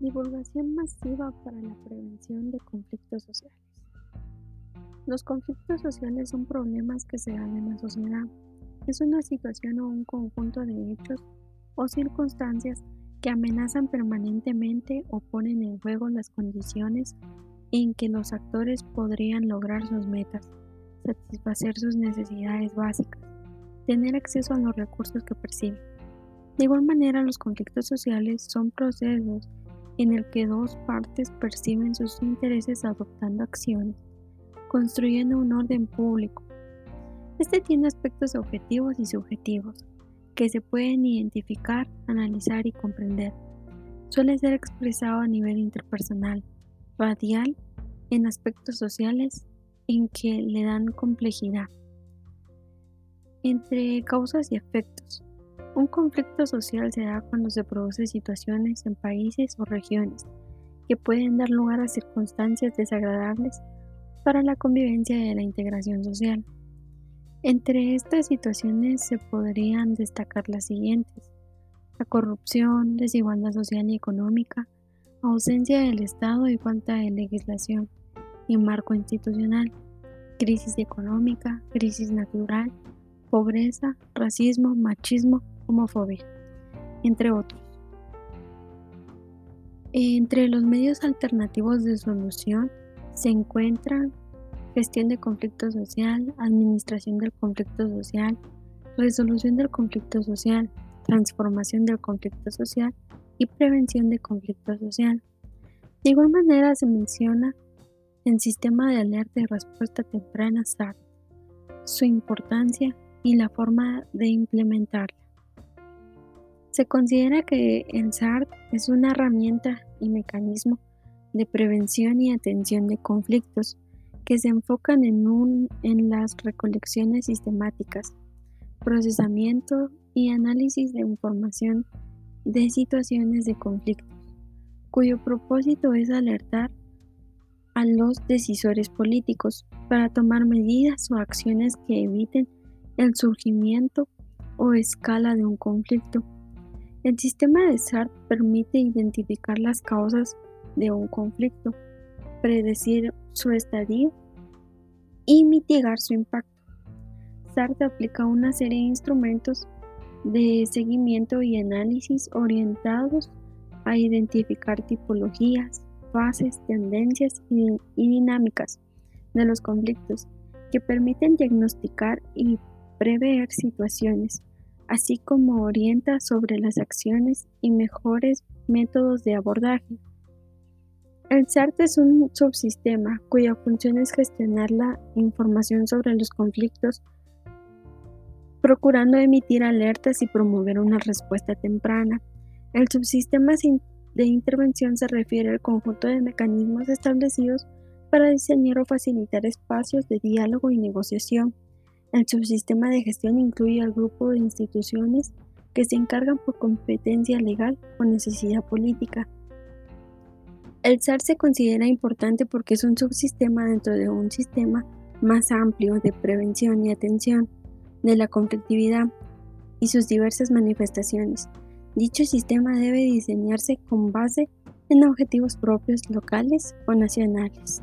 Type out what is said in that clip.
Divulgación masiva para la prevención de conflictos sociales. Los conflictos sociales son problemas que se dan en la sociedad. Es una situación o un conjunto de hechos o circunstancias que amenazan permanentemente o ponen en juego las condiciones en que los actores podrían lograr sus metas, satisfacer sus necesidades básicas, tener acceso a los recursos que perciben. De igual manera, los conflictos sociales son procesos en el que dos partes perciben sus intereses adoptando acciones, construyendo un orden público. Este tiene aspectos objetivos y subjetivos, que se pueden identificar, analizar y comprender. Suele ser expresado a nivel interpersonal, radial, en aspectos sociales en que le dan complejidad. Entre causas y efectos. Un conflicto social se da cuando se producen situaciones en países o regiones que pueden dar lugar a circunstancias desagradables para la convivencia y la integración social. Entre estas situaciones se podrían destacar las siguientes. La corrupción, desigualdad social y económica, ausencia del Estado y falta de legislación y marco institucional, crisis económica, crisis natural, pobreza, racismo, machismo, homofobia, entre otros. Entre los medios alternativos de solución se encuentran gestión de conflicto social, administración del conflicto social, resolución del conflicto social, transformación del conflicto social y prevención de conflicto social. De igual manera se menciona el sistema de alerta y respuesta temprana SART, su importancia y la forma de implementarla. Se considera que el SART es una herramienta y mecanismo de prevención y atención de conflictos que se enfocan en, las recolecciones sistemáticas, procesamiento y análisis de información de situaciones de conflictos, cuyo propósito es alertar a los decisores políticos para tomar medidas o acciones que eviten el surgimiento o escala de un conflicto el sistema de SART permite identificar las causas de un conflicto, predecir su estadio y mitigar su impacto. SART aplica una serie de instrumentos de seguimiento y análisis orientados a identificar tipologías, fases, tendencias y, dinámicas de los conflictos que permiten diagnosticar y prever situaciones así como orienta sobre las acciones y mejores métodos de abordaje. El SART es un subsistema cuya función es gestionar la información sobre los conflictos, procurando emitir alertas y promover una respuesta temprana. El subsistema de intervención se refiere al conjunto de mecanismos establecidos para diseñar o facilitar espacios de diálogo y negociación el subsistema de gestión incluye al grupo de instituciones que se encargan por competencia legal o necesidad política. El SAR se considera importante porque es un subsistema dentro de un sistema más amplio de prevención y atención de la conflictividad y sus diversas manifestaciones. Dicho sistema debe diseñarse con base en objetivos propios locales o nacionales.